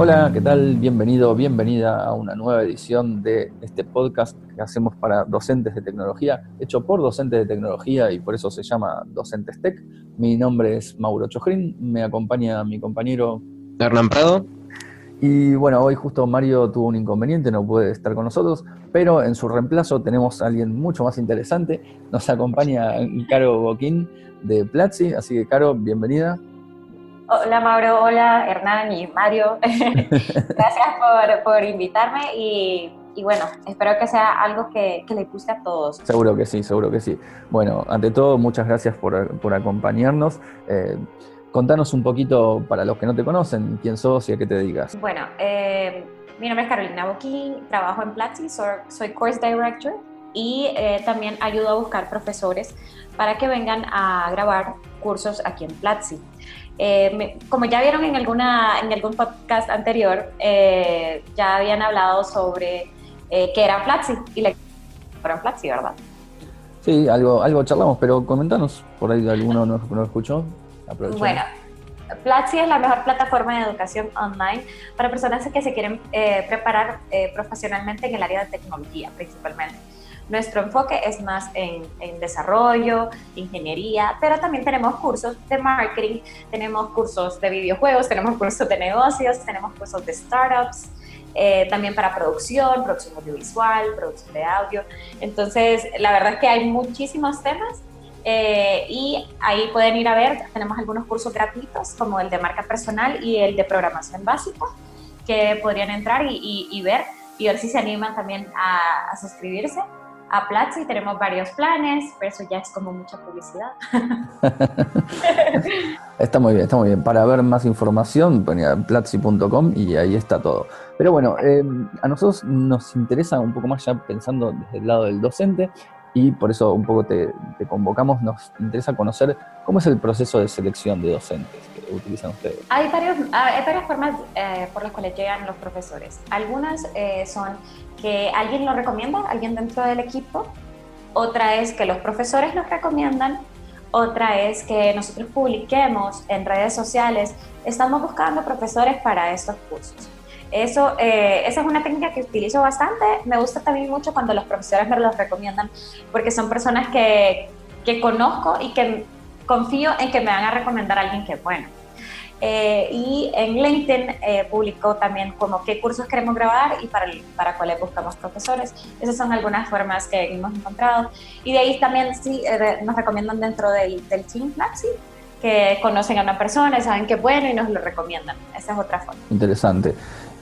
Hola, ¿qué tal? Bienvenido, bienvenida a una nueva edición de este podcast que hacemos para docentes de tecnología, hecho por docentes de tecnología y por eso se llama Docentes Tech. Mi nombre es Mauro Chojrin, me acompaña mi compañero Hernán Prado. Y bueno, hoy justo Mario tuvo un inconveniente, no puede estar con nosotros, pero en su reemplazo tenemos a alguien mucho más interesante. Nos acompaña Caro Boquín de Platzi, así que Caro, bienvenida. Hola Mauro, hola Hernán y Mario. Gracias por, por invitarme y, y, bueno, espero que sea algo que, que, le guste a todos. Seguro que sí, seguro que sí. Bueno, ante todo, muchas gracias por, por acompañarnos. Eh, contanos un poquito, para los que no te conocen, quién sos y a qué te dedicas. Bueno, eh, mi nombre es Carolina Boquín, trabajo en Platzi, soy, soy Course Director y eh, también ayudo a buscar profesores para que vengan a grabar cursos aquí en Platzi. Eh, como ya vieron en, alguna, en algún podcast anterior, eh, ya habían hablado sobre eh, qué era Platzi y la era Platzi, ¿verdad? Sí, algo, algo charlamos, pero comentanos, por ahí alguno no, no escuchó. Bueno, Platzi es la mejor plataforma de educación online para personas que se quieren eh, preparar eh, profesionalmente en el área de tecnología principalmente. Nuestro enfoque es más en, desarrollo, ingeniería, pero también tenemos cursos de marketing, tenemos cursos de videojuegos, tenemos cursos de negocios, tenemos cursos de startups, eh, también para producción, producción audiovisual, producción de audio. Entonces, la verdad es que hay muchísimos temas eh, y ahí pueden ir a ver, tenemos algunos cursos gratuitos como el de marca personal y el de programación básica que podrían entrar y, ver y ver si se animan también a suscribirse a Platzi tenemos varios planes, pero eso ya es como mucha publicidad. está muy bien, está muy bien. Para ver más información, ponía platzi.com y ahí está todo. Pero bueno, eh, a nosotros nos interesa un poco más ya pensando desde el lado del docente y por eso un poco te, convocamos, nos interesa conocer cómo es el proceso de selección de docentes que utilizan ustedes. Hay, varios, hay varias formas eh, por las cuales llegan los profesores. Algunas eh, son que alguien lo recomienda, alguien dentro del equipo, otra es que los profesores los recomiendan, otra es que nosotros publiquemos en redes sociales, estamos buscando profesores para estos cursos. Eso, eh, esa es una técnica que utilizo bastante. Me gusta también mucho cuando los profesores me los recomiendan, porque son personas que, que conozco y que confío en que me van a recomendar a alguien que es bueno. Eh, y en LinkedIn eh, publicó también como qué cursos queremos grabar y para, para cuáles buscamos profesores. Esas son algunas formas que hemos encontrado. Y de ahí también sí, eh, nos recomiendan dentro del, del Team Platzi que conocen a una persona, saben que es bueno y nos lo recomiendan. Esa es otra forma. Interesante.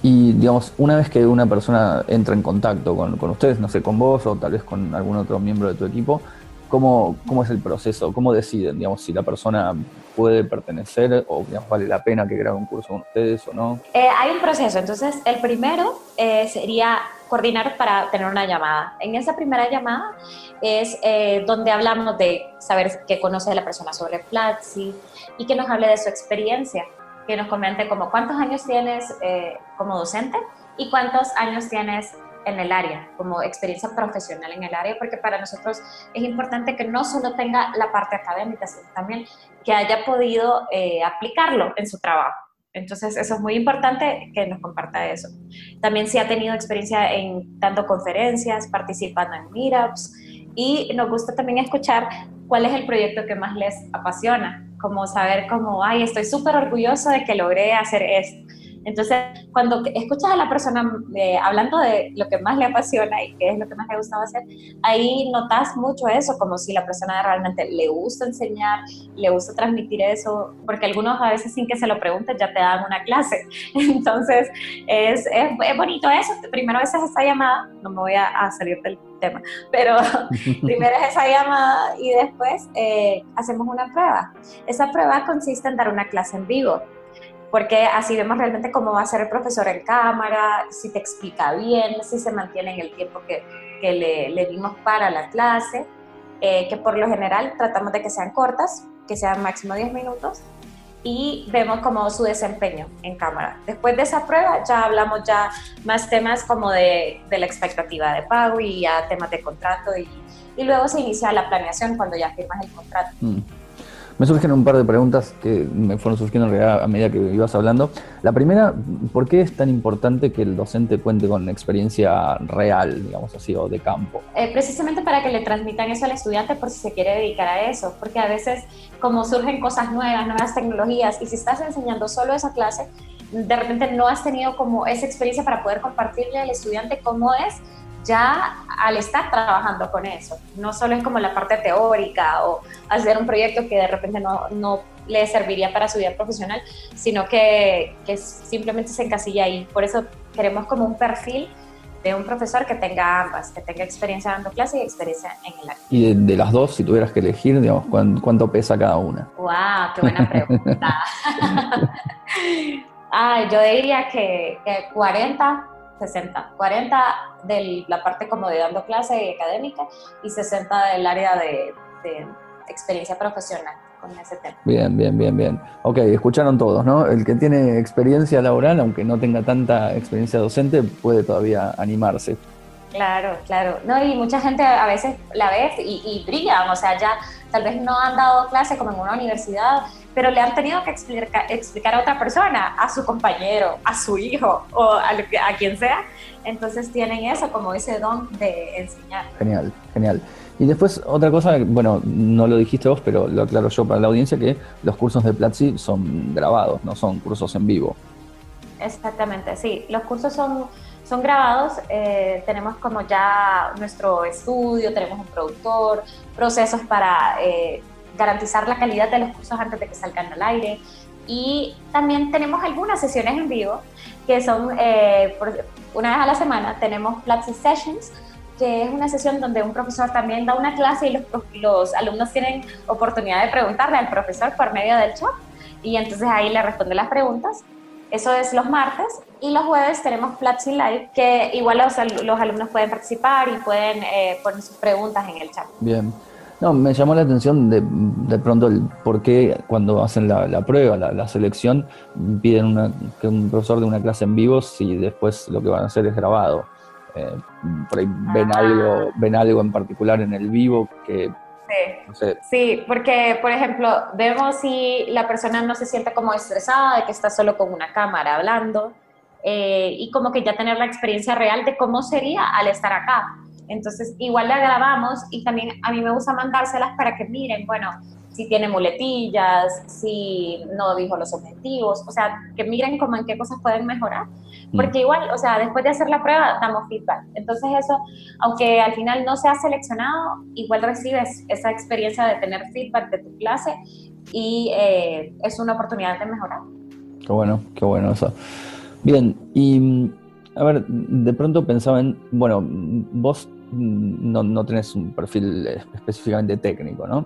Y digamos, una vez que una persona entra en contacto con, con ustedes, no sé, con vos o tal vez con algún otro miembro de tu equipo, ¿Cómo, ¿Cómo, es el proceso? ¿Cómo deciden, digamos, si la persona puede pertenecer o digamos, vale la pena que grabe un curso con ustedes o no? Eh, hay un proceso. Entonces, el primero eh, sería coordinar para tener una llamada. En esa primera llamada es eh, donde hablamos de saber qué conoce la persona sobre Platzi y que nos hable de su experiencia, que nos comente como cuántos años tienes como docente y cuántos años tienes en el área, como experiencia profesional en el área, porque para nosotros es importante que no solo tenga la parte académica, sino también que haya podido eh, aplicarlo en su trabajo. Entonces, eso es muy importante que nos comparta eso. También si ha tenido experiencia en dando conferencias, participando en meetups y nos gusta también escuchar cuál es el proyecto que más les apasiona, como saber como, ay, estoy súper orgulloso de que logré hacer esto entonces, cuando escuchas a la persona eh, hablando de lo que más le apasiona y qué es lo que más le gustaba hacer, ahí notas mucho eso, como si la persona realmente le gusta enseñar, le gusta transmitir eso, porque algunos a veces sin que se lo pregunten ya te dan una clase. Entonces, es, es, bonito eso. Primero a veces esa llamada, no me voy a, salir del tema, pero primero es esa llamada y después eh, hacemos una prueba. Esa prueba consiste en dar una clase en vivo porque así vemos realmente cómo va a ser el profesor en cámara, si te explica bien, si se mantiene en el tiempo que, que le, le, dimos para la clase, eh, que por lo general tratamos de que sean cortas, que sean máximo 10 minutos, y vemos como su desempeño en cámara. Después de esa prueba ya hablamos ya más temas como de, de la expectativa de pago y ya temas de contrato y, y, luego se inicia la planeación cuando ya firmas el contrato. Mm. Me surgen un par de preguntas que me fueron surgiendo en realidad a medida que ibas hablando. La primera, ¿por qué es tan importante que el docente cuente con experiencia real, digamos así, o de campo? Eh, precisamente para que le transmitan eso al estudiante por si se quiere dedicar a eso, porque a veces como surgen cosas nuevas, nuevas tecnologías, y si estás enseñando solo esa clase, de repente no has tenido como esa experiencia para poder compartirle al estudiante cómo es ya al estar trabajando con eso. No solo es como la parte teórica o hacer un proyecto que de repente no, no le serviría para su vida profesional, sino que, que, simplemente se encasilla ahí. Por eso queremos como un perfil de un profesor que tenga ambas, que tenga experiencia dando clase y experiencia en el área. Y de, las dos, si tuvieras que elegir, digamos, ¿cuánto, pesa cada una? ¡Wow! ¡Qué buena pregunta! Ay, yo diría que, que 40 60, 40 de la parte como de dando clase y académica y 60 del área de, experiencia profesional con ese tema. Bien, bien, bien, bien. Ok, escucharon todos, ¿no? El que tiene experiencia laboral, aunque no tenga tanta experiencia docente, puede todavía animarse. Claro, claro. No, y mucha gente a veces la ve y, y brillan, o sea, ya tal vez no han dado clase como en una universidad, pero le han tenido que explicar, explicar a otra persona, a su compañero, a su hijo o a, a quien sea. Entonces tienen eso como ese don de enseñar. Genial, genial. Y después otra cosa, bueno, no lo dijiste vos, pero lo aclaro yo para la audiencia, que los cursos de Platzi son grabados, no son cursos en vivo. Exactamente, sí. Los cursos son, son grabados, eh, tenemos como ya nuestro estudio, tenemos un productor, procesos para eh, garantizar la calidad de los cursos antes de que salgan al aire. Y también tenemos algunas sesiones en vivo que son eh, una vez a la semana. Tenemos Platzi Sessions, que es una sesión donde un profesor también da una clase y los, alumnos tienen oportunidad de preguntarle al profesor por medio del chat. Y entonces ahí le responde las preguntas. Eso es los martes. Y los jueves tenemos Platzi Live, que igual los, los alumnos pueden participar y pueden eh, poner sus preguntas en el chat. Bien. No, me llamó la atención de, de pronto el por qué cuando hacen la, prueba, la, selección, piden una, que un profesor de una clase en vivo si después lo que van a hacer es grabado. Eh, por ahí ven, ah. algo, ven algo en particular en el vivo que... Sí. sí, porque por ejemplo, vemos si la persona no se siente como estresada de que está solo con una cámara hablando eh, y como que ya tener la experiencia real de cómo sería al estar acá entonces, igual la grabamos y también a mí me gusta mandárselas para que miren, bueno, si tiene muletillas, si no dijo los objetivos, o sea, que miren cómo en qué cosas pueden mejorar. Mm. Porque igual, o sea, después de hacer la prueba, damos feedback. Entonces eso, aunque al final no sea seleccionado, igual recibes esa experiencia de tener feedback de tu clase y eh, es una oportunidad de mejorar. Qué bueno, qué bueno eso. Bien, y a ver, de pronto pensaba en, bueno, vos no, no tenés un perfil específicamente técnico, ¿no?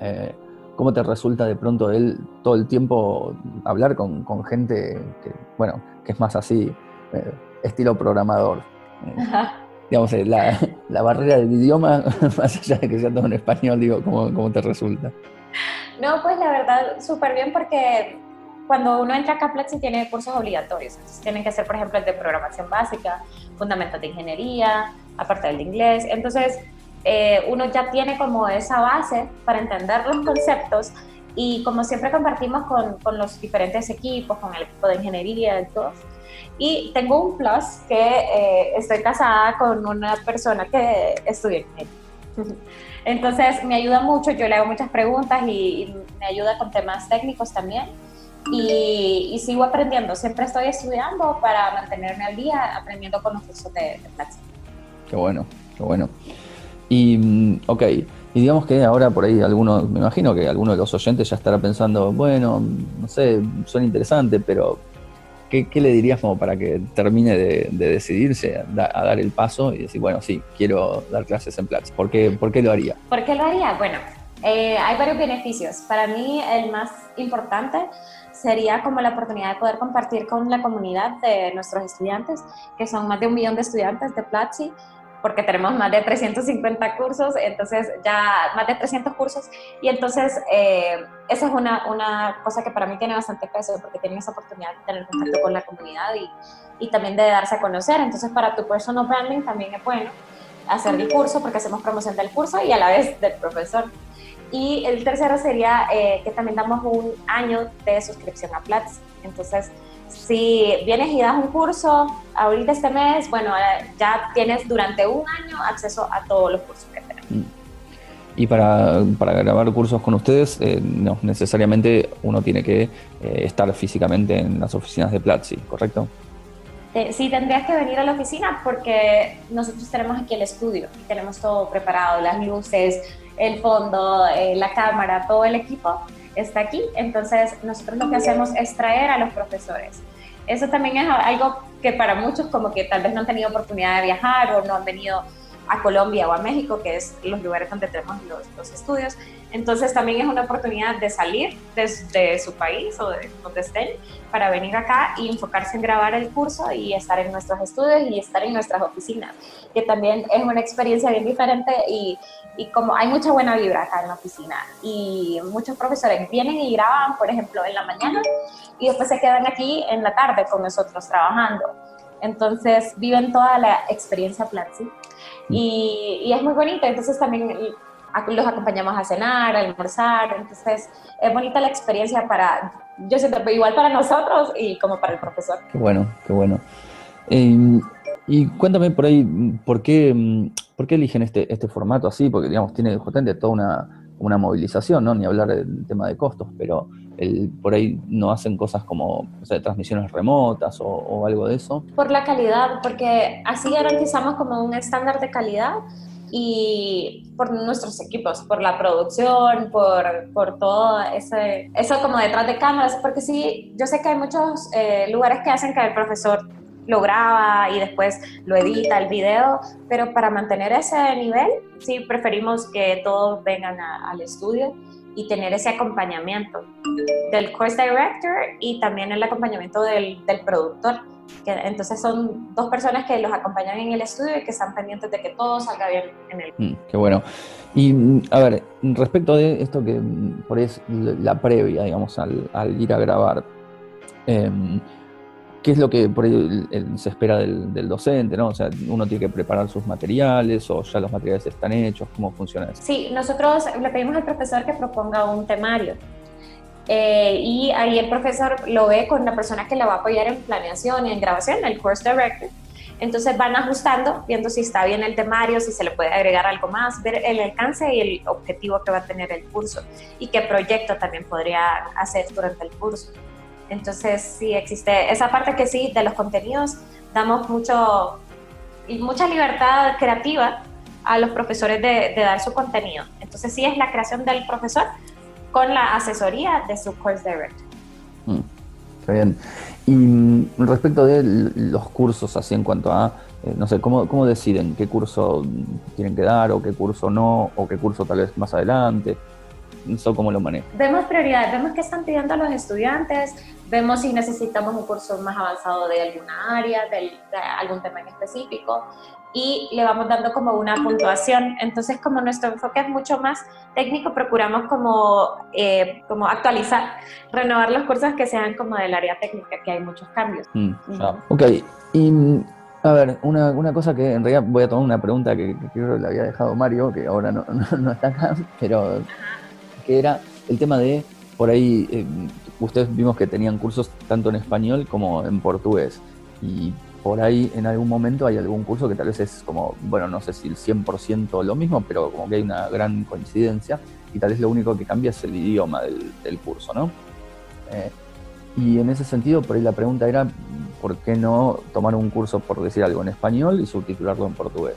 Eh, ¿Cómo te resulta de pronto él todo el tiempo hablar con, gente que, bueno, que es más así, eh, estilo programador? Eh, digamos, la, la, barrera del idioma, más allá de que sea todo en español, digo, ¿cómo, cómo te resulta? No, pues la verdad, súper bien porque cuando uno entra a Caplex tiene cursos obligatorios. Entonces tienen que hacer, por ejemplo, el de programación básica, fundamentos de ingeniería, aparte del de inglés. Entonces, eh, uno ya tiene como esa base para entender los conceptos y como siempre compartimos con, con, los diferentes equipos, con el equipo de ingeniería y todos. Y tengo un plus que eh, estoy casada con una persona que estudia ingeniería. Entonces me ayuda mucho, yo le hago muchas preguntas y, y me ayuda con temas técnicos también y, sigo aprendiendo. Siempre estoy estudiando para mantenerme al día, aprendiendo con los cursos de, de Qué bueno, qué bueno. Y, mm, ok, y digamos que ahora por ahí alguno, me imagino que alguno de los oyentes ya estará pensando, bueno, no sé, suena interesante, pero ¿qué, le dirías como para que termine de, decidirse a, dar el paso y decir, bueno, sí, quiero dar clases en Platzi? ¿Por qué, ¿Por qué lo haría? ¿Por qué lo haría? Bueno, eh, hay varios beneficios. Para mí el más importante sería como la oportunidad de poder compartir con la comunidad de nuestros estudiantes, que son más de un millón de estudiantes de Platzi, porque tenemos más de 350 cursos, entonces ya más de 300 cursos, y entonces eh, esa es una, una, cosa que para mí tiene bastante peso, porque tienen esa oportunidad de tener contacto con la comunidad y, y también de darse a conocer, entonces para tu personal branding también es bueno hacer el curso, porque hacemos promoción del curso y a la vez del profesor. Y el tercero sería eh, que también damos un año de suscripción a Platzi. Entonces, si vienes y das un curso ahorita este mes, bueno, ya tienes durante un año acceso a todos los cursos que tenemos. Mm. Y para, para, grabar cursos con ustedes, eh, no necesariamente uno tiene que eh, estar físicamente en las oficinas de Platzi, ¿correcto? Eh, sí, tendrías que venir a la oficina porque nosotros tenemos aquí el estudio, tenemos todo preparado, las luces, el fondo, la cámara, todo el equipo está aquí. Entonces, nosotros lo que hacemos es traer a los profesores. Eso también es algo que para muchos como que tal vez no han tenido oportunidad de viajar o no han venido a Colombia o a México, que es los lugares donde tenemos los, estudios. Entonces también es una oportunidad de salir desde su país o de donde estén para venir acá y enfocarse en grabar el curso y estar en nuestros estudios y estar en nuestras oficinas, que también es una experiencia bien diferente y, y como hay mucha buena vibra acá en la oficina y muchos profesores vienen y graban, por ejemplo, en la mañana y después se quedan aquí en la tarde con nosotros trabajando. Entonces viven toda la experiencia Platzi y, y, es muy bonita, entonces también los acompañamos a cenar, a almorzar, entonces es bonita la experiencia para, yo siento, igual para nosotros y como para el profesor. Qué bueno, qué bueno. Eh, y cuéntame por ahí, ¿por qué, por qué eligen este, este formato así? Porque, digamos, tiene justamente toda una, una movilización, ¿no? Ni hablar del tema de costos, pero el, por ahí no hacen cosas como o sea, transmisiones remotas o, algo de eso. Por la calidad, porque así garantizamos como un estándar de calidad y por nuestros equipos, por la producción, por, por todo ese, eso como detrás de cámaras, porque sí, yo sé que hay muchos eh, lugares que hacen que el profesor lo graba y después lo edita el video, pero para mantener ese nivel, sí preferimos que todos vengan al estudio y tener ese acompañamiento del course director y también el acompañamiento del, del productor. Que, entonces son dos personas que los acompañan en el estudio y que están pendientes de que todo salga bien en el... Mm, qué bueno. Y mm, a ver, respecto de esto que mm, por es la previa, digamos, al, al ir a grabar, eh, ¿Qué es lo que por ahí se espera del, docente? ¿no? O sea, uno tiene que preparar sus materiales o ya los materiales están hechos. ¿Cómo funciona eso? Sí, nosotros le pedimos al profesor que proponga un temario. Eh, y ahí el profesor lo ve con la persona que le va a apoyar en planeación y en grabación, el course director. Entonces van ajustando, viendo si está bien el temario, si se le puede agregar algo más, ver el alcance y el objetivo que va a tener el curso y qué proyecto también podría hacer durante el curso. Entonces, sí existe esa parte que sí, de los contenidos, damos mucho, mucha libertad creativa a los profesores de, dar su contenido. Entonces, sí es la creación del profesor con la asesoría de su course director. Mm, está bien. Y mm, respecto de los cursos, así en cuanto a, eh, no sé, ¿cómo, ¿cómo deciden qué curso tienen que dar o qué curso no, o qué curso tal vez más adelante? ¿Eso cómo lo manejan? Vemos prioridades, vemos qué están pidiendo los estudiantes, vemos si necesitamos un curso más avanzado de alguna área, de, algún tema en específico y le vamos dando como una puntuación. Entonces, como nuestro enfoque es mucho más técnico, procuramos como, eh, como actualizar, renovar los cursos que sean como del área técnica, que hay muchos cambios. Mm, ok, y a ver, una, una, cosa que en realidad voy a tomar una pregunta que, creo que le había dejado Mario, que ahora no, no, está acá, pero que era el tema de, por ahí, eh, ustedes vimos que tenían cursos tanto en español como en portugués. Y por ahí en algún momento hay algún curso que tal vez es como, bueno, no sé si el 100% lo mismo, pero como que hay una gran coincidencia y tal vez lo único que cambia es el idioma del, curso, ¿no? Eh, y en ese sentido, por ahí la pregunta era, ¿por qué no tomar un curso, por decir algo, en español y subtitularlo en portugués?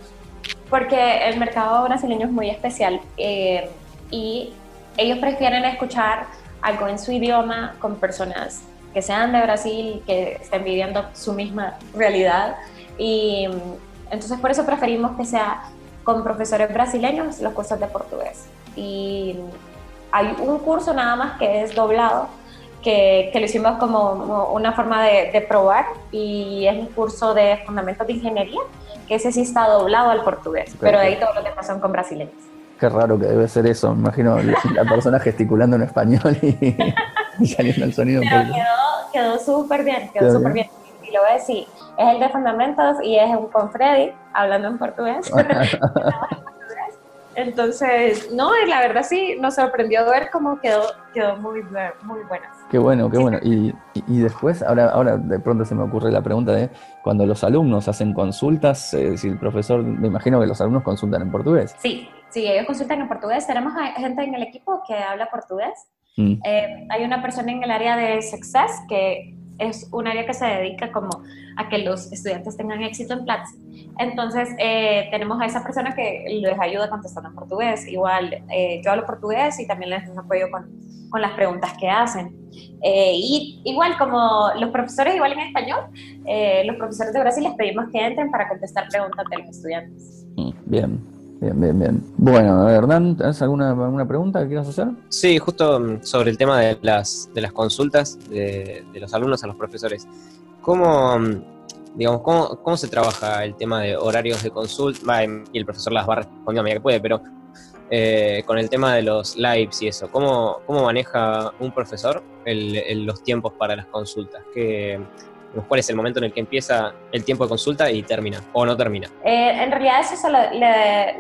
Porque el mercado brasileño es muy especial eh, y ellos prefieren escuchar algo en su idioma con personas que sean de Brasil, que estén viviendo su misma realidad. Y mm, entonces por eso preferimos que sea con profesores brasileños los cursos de portugués. Y mm, hay un curso nada más que es doblado, que, que lo hicimos como una forma de, de, probar y es un curso de fundamentos de ingeniería, que ese sí está doblado al portugués, pero ahí todos los demás son con brasileños. Qué raro que debe ser eso. Me imagino la persona gesticulando en español y, saliendo el sonido. Pero quedó, quedó súper bien, quedó súper bien. Y lo voy a decir, es el de fundamentos y es un con Freddy, hablando en portugués. Entonces, no, la verdad sí, nos sorprendió ver cómo quedó, quedó muy, muy buena. Qué bueno, qué bueno. Y, y, después, ahora, ahora de pronto se me ocurre la pregunta de cuando los alumnos hacen consultas, eh, si el profesor, me imagino que los alumnos consultan en portugués. Sí, sí, ellos consultan en portugués. Tenemos gente en el equipo que habla portugués. Mm. Eh, hay una persona en el área de Success que es un área que se dedica como a que los estudiantes tengan éxito en Platzi. Entonces, eh, tenemos a esa persona que les ayuda contestando en portugués. Igual, eh, yo hablo portugués y también les apoyo con, con las preguntas que hacen. Eh, y igual, como los profesores, igual en español, los profesores de Brasil les pedimos que entren para contestar preguntas de los estudiantes. Mm, bien. Bien, bien, bien. Bueno, Hernán, ¿tienes alguna, alguna pregunta que quieras hacer? Sí, justo mm, sobre el tema de las, de las consultas de, los alumnos a los profesores. ¿Cómo, mm, digamos, cómo, cómo se trabaja el tema de horarios de consulta? y el profesor las va respondiendo a medida que puede, pero eh, con el tema de los lives y eso, ¿cómo, cómo maneja un profesor el, los tiempos para las consultas? ¿Qué, cuál es el momento en el que empieza el tiempo de consulta y termina o no termina. Eh, en realidad eso le,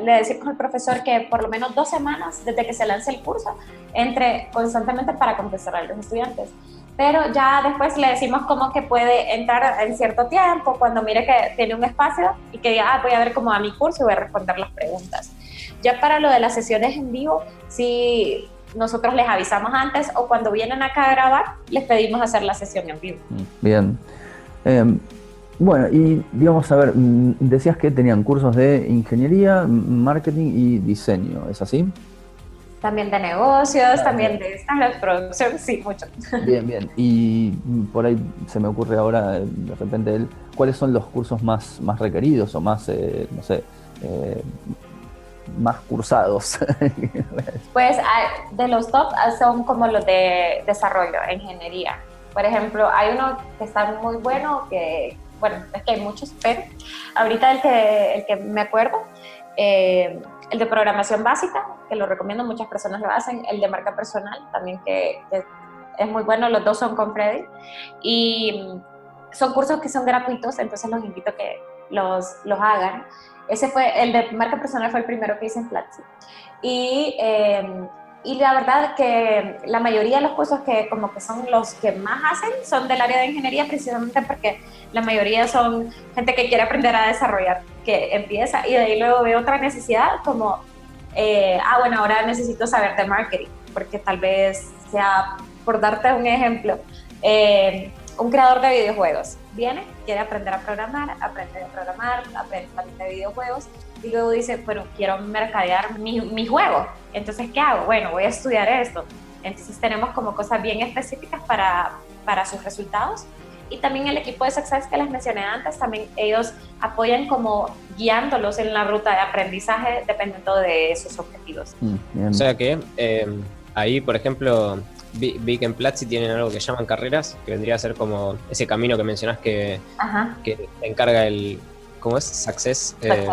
le, decimos al profesor que por lo menos dos semanas desde que se lance el curso entre constantemente para contestar a los estudiantes. Pero ya después le decimos como que puede entrar en cierto tiempo, cuando mire que tiene un espacio y que diga, ah, voy a ver como a mi curso y voy a responder las preguntas. Ya para lo de las sesiones en vivo, sí nosotros les avisamos antes o cuando vienen acá a grabar, les pedimos hacer la sesión en vivo. Bien. Em, bueno, y digamos, a ver, mm, decías que tenían cursos de ingeniería, marketing y diseño, ¿es así? También de negocios, también de startups, producción, sí, mucho. Bien, bien. Y por ahí se me ocurre ahora, de repente, ¿cuáles son los cursos más, más requeridos o más, eh, no sé, eh, más cursados? pues de los top son como los de desarrollo, ingeniería por ejemplo, hay uno que está muy bueno, que, bueno, es que hay muchos, pero ahorita el que, el que me acuerdo, eh, el de programación básica, que lo recomiendo, muchas personas lo hacen, el de marca personal también, que, es muy bueno, los dos son con Freddy, y son cursos que son gratuitos, entonces los invito a que los, los hagan. Ese fue, el de marca personal fue el primero que hice en Platzi. Y eh, y la verdad que la mayoría de los cursos que como que son los que más hacen son del área de ingeniería precisamente porque la mayoría son gente que quiere aprender a desarrollar, que empieza y de ahí luego ve otra necesidad como, eh, ah, bueno, ahora necesito saber de marketing, porque tal vez sea, por darte un ejemplo, eh, un creador de videojuegos viene, quiere aprender a programar, aprende a programar, aprende también de videojuegos y luego dice, pero quiero mercadear mi, mi juego. Entonces, ¿qué hago? Bueno, voy a estudiar esto. Entonces tenemos como cosas bien específicas para, para sus resultados. Y también el equipo de Success que les mencioné antes, también ellos apoyan como guiándolos en la ruta de aprendizaje dependiendo de sus objetivos. Mm, o sea que eh, ahí, por ejemplo, vi, que en Platzi tienen algo que llaman carreras, que vendría a ser como ese camino que mencionás que, que encarga el, ¿cómo es? Success. Eh,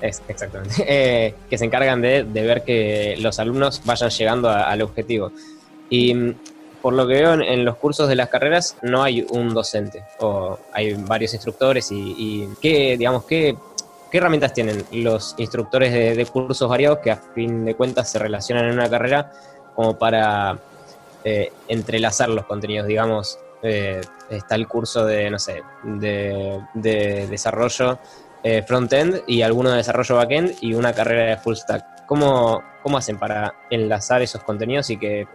exactamente. Eh, que se encargan de, ver que los alumnos vayan llegando al objetivo. Y mm, por lo que veo en, los cursos de las carreras no hay un docente, o hay varios instructores y, ¿qué, digamos, qué, qué, herramientas tienen los instructores de, cursos variados que a fin de cuentas se relacionan en una carrera como para eh, entrelazar los contenidos, digamos, eh, está el curso de, no sé, de, de desarrollo eh, front-end y alguno de desarrollo back-end y una carrera de full stack. ¿Cómo, ¿Cómo hacen para enlazar esos contenidos y que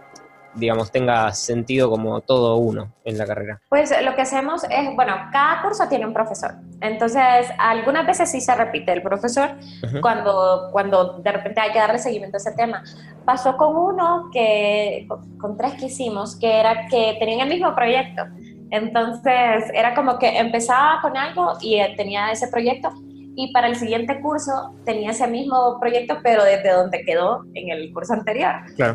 digamos, tenga sentido como todo uno en la carrera? Pues lo que hacemos es, bueno, cada curso tiene un profesor. Entonces, algunas veces sí se repite el profesor cuando, cuando de repente hay que darle seguimiento a ese tema. Pasó con uno que, con tres que hicimos, que era que tenían el mismo proyecto. Entonces, era como que empezaba con algo y tenía ese proyecto y para el siguiente curso tenía ese mismo proyecto, pero desde donde quedó en el curso anterior,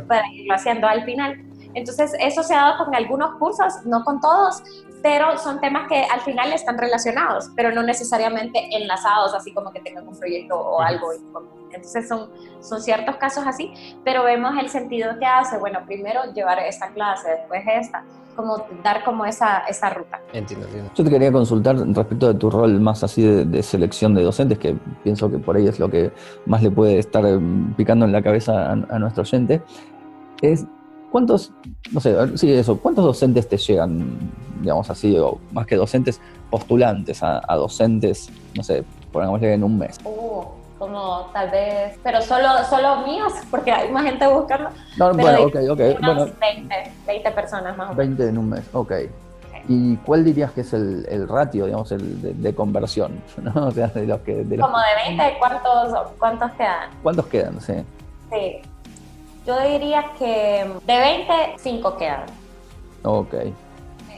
para irlo haciendo al final. Entonces, eso se ha dado con algunos cursos, no con todos, pero son temas que al final están relacionados, pero no necesariamente enlazados, así como que tengan un proyecto o algo. Entonces son, son ciertos casos así, pero vemos el sentido que hace, bueno, primero llevar esta clase, después esta, como dar como esa, esa ruta. Entiendo, entiendo. Yo te quería consultar respecto de tu rol más así de, selección de docentes, que pienso que por ahí es lo que más le puede estar picando en la cabeza a, nuestro oyente. Es, ¿cuántos, no sé, sí, eso, cuántos docentes te llegan, digamos así, o más que docentes, postulantes a, docentes, no sé, pongámosle en un mes? Uh, como tal vez, pero solo, solo míos, porque hay más gente buscando. No, bueno, ok, ok. Bueno, 20, 20 personas más o menos. 20 en un mes, ok. ¿Y cuál dirías que es el, el ratio, digamos, el de, conversión? ¿no? O sea, de los que... De Como de 20, ¿cuántos, ¿cuántos quedan? ¿Cuántos quedan? Sí. Sí. Yo diría que de 20, 5 quedan. Ok.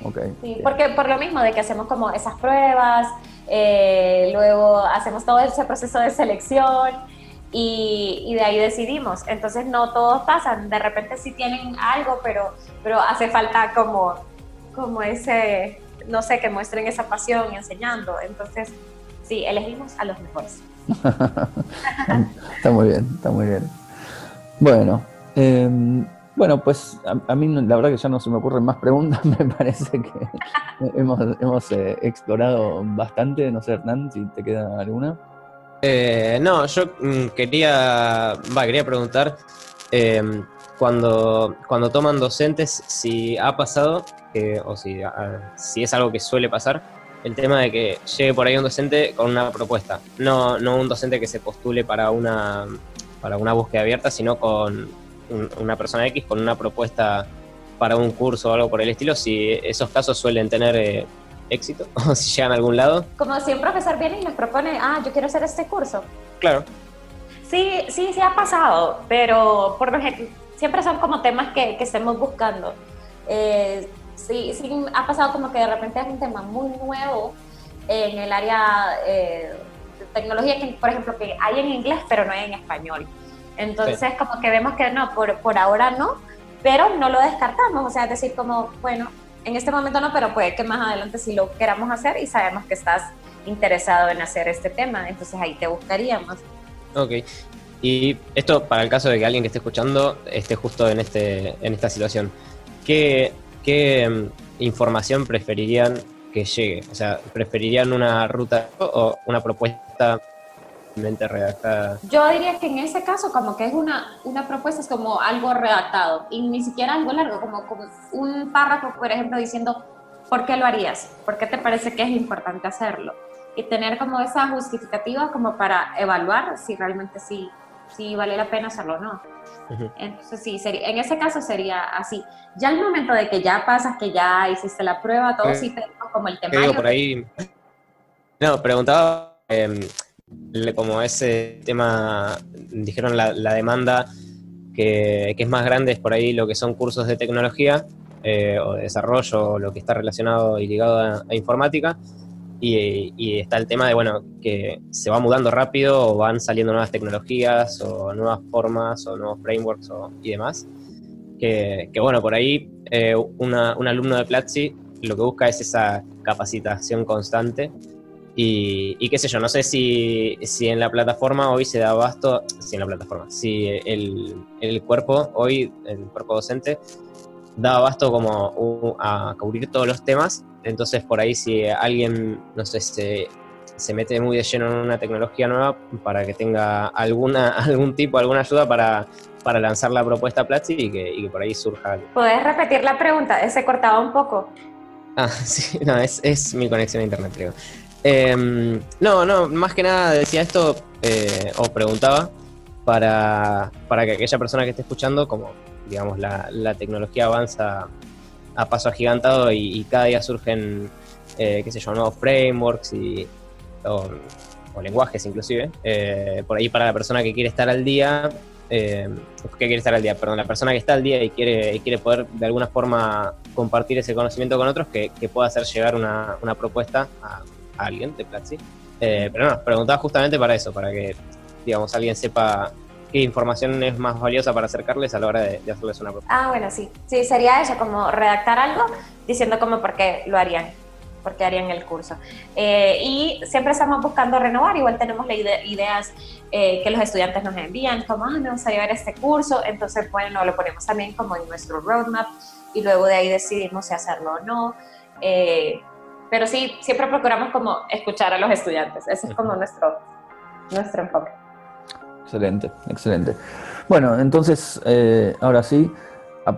Okay. Sí, porque por lo mismo de que hacemos como esas pruebas, eh, luego hacemos todo ese proceso de selección y, de ahí decidimos. Entonces no todos pasan, de repente sí tienen algo, pero, pero hace falta como, como ese, no sé, que muestren esa pasión enseñando. Entonces sí, elegimos a los mejores. está muy bien, está muy bien. Bueno, em, bueno, pues a, mí la verdad que ya no se me ocurren más preguntas, me parece que hemos, eh, explorado bastante, no sé Hernán, si te queda alguna. Eh, no, yo mm, quería, quería preguntar, em, cuando, cuando toman docentes, si ha pasado, o si, si es algo que suele pasar, el tema de que llegue por ahí un docente con una propuesta, no, no un docente que se postule para una, para una búsqueda abierta, sino con una persona X con una propuesta para un curso o algo por el estilo, si esos casos suelen tener eh, éxito o si llegan a algún lado. Como si un profesor viene y nos propone, ah, yo quiero hacer este curso. Claro. Sí, sí, sí ha pasado, pero por ejemplo, siempre son como temas que, que estemos buscando. Eh, sí, sí ha pasado como que de repente es un tema muy nuevo en el área eh, de tecnología, que por ejemplo que hay en inglés pero no hay en español. Entonces, como que vemos que no, por, por ahora no, pero no lo descartamos. O sea, es decir, como, bueno, en este momento no, pero puede que más adelante sí lo queramos hacer y sabemos que estás interesado en hacer este tema, entonces ahí te buscaríamos. Ok. Y esto para el caso de que alguien que esté escuchando esté justo en, este, en esta situación. ¿Qué, qué mm, información preferirían que llegue? O sea, ¿preferirían una ruta o una propuesta redactada. Yo diría que en ese caso como que es una, una propuesta, es como algo redactado y ni siquiera algo largo, como, como un párrafo, por ejemplo, diciendo por qué lo harías, por qué te parece que es importante hacerlo y tener como esa justificativa como para evaluar si realmente sí, sí vale la pena hacerlo o no. Entonces sí, sería, en ese caso sería así. Ya el momento de que ya pasas, que ya hiciste la prueba, todo sí tenemos como el tema. por ahí. No, preguntaba em, como ese tema, dijeron la, demanda que, es más grande es por ahí lo que son cursos de tecnología eh, o de desarrollo o lo que está relacionado y ligado a, informática. Y, está el tema de, bueno, que se va mudando rápido o van saliendo nuevas tecnologías o nuevas formas o nuevos frameworks y demás. Que, bueno, por ahí eh, un alumno de Platzi lo que busca es esa capacitación constante y, qué sé yo, no sé si, si, en la plataforma hoy se da abasto, si en la plataforma, si el, el cuerpo hoy, el cuerpo docente, da abasto como a cubrir todos los temas. Entonces por ahí si alguien, no sé, se, se mete muy de lleno en una tecnología nueva para que tenga alguna, algún tipo, alguna ayuda para, para lanzar la propuesta Platzi y que, y que por ahí surja algo. ¿Puedes repetir la pregunta? Se cortaba un poco. Ah, sí, no, es, es mi conexión a internet, creo. Em, no, no, más que nada decía esto eh, o preguntaba para, para, que aquella persona que esté escuchando, como digamos la, tecnología avanza a paso agigantado y, cada día surgen, eh, qué sé yo, nuevos frameworks y, o, lenguajes inclusive, eh, por ahí para la persona que quiere estar al día, que quiere estar al día, perdón, la persona que está al día y quiere, quiere poder de alguna forma compartir ese conocimiento con otros, que, pueda hacer llegar una, una propuesta a alguien de Platzi. Eh, pero no, preguntaba justamente para eso, para que, digamos, alguien sepa qué información es más valiosa para acercarles a la hora de, hacerles una propuesta. Ah, bueno, sí. Sí, sería eso, como redactar algo diciendo como por qué lo harían porque harían el curso. Eh, y siempre estamos buscando renovar, igual tenemos las ideas eh, que los estudiantes nos envían, como, ah, me gustaría ver este curso, entonces, bueno, lo ponemos también como en nuestro roadmap y luego de ahí decidimos si hacerlo o no. Eh, pero sí, siempre procuramos como escuchar a los estudiantes, ese es como nuestro, nuestro enfoque. Excelente, excelente. Bueno, entonces, ahora sí,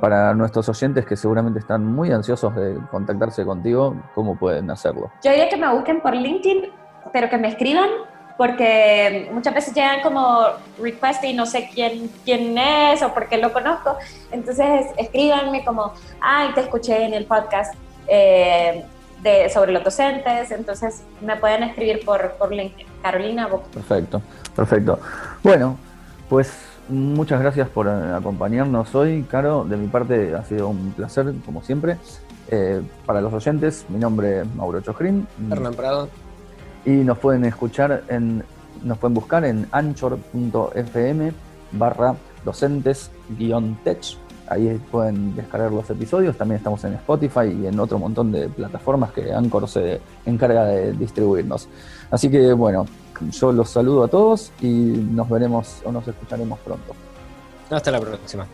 para nuestros oyentes que seguramente están muy ansiosos de contactarse contigo, ¿cómo pueden hacerlo? Yo diría que me busquen por LinkedIn, pero que me escriban, porque muchas veces llegan como request y no sé quién, quién es o por qué lo conozco. Entonces escríbanme como, ay, te escuché en el podcast eh, de, sobre los docentes. Entonces me pueden escribir por, por LinkedIn, Carolina Perfecto, perfecto. Bueno, pues Muchas gracias por eh, acompañarnos hoy, Caro. De mi parte ha sido un placer, como siempre. Eh, para los oyentes, mi nombre es Mauro Chojrin. Hernán Prado. Y nos pueden escuchar en, nos pueden buscar en anchor.fm barra docentes tech. Ahí pueden descargar los episodios. También estamos en Spotify y en otro montón de plataformas que Anchor se encarga de distribuirnos. Así que bueno, yo los saludo a todos y nos veremos o nos escucharemos pronto. Hasta la próxima.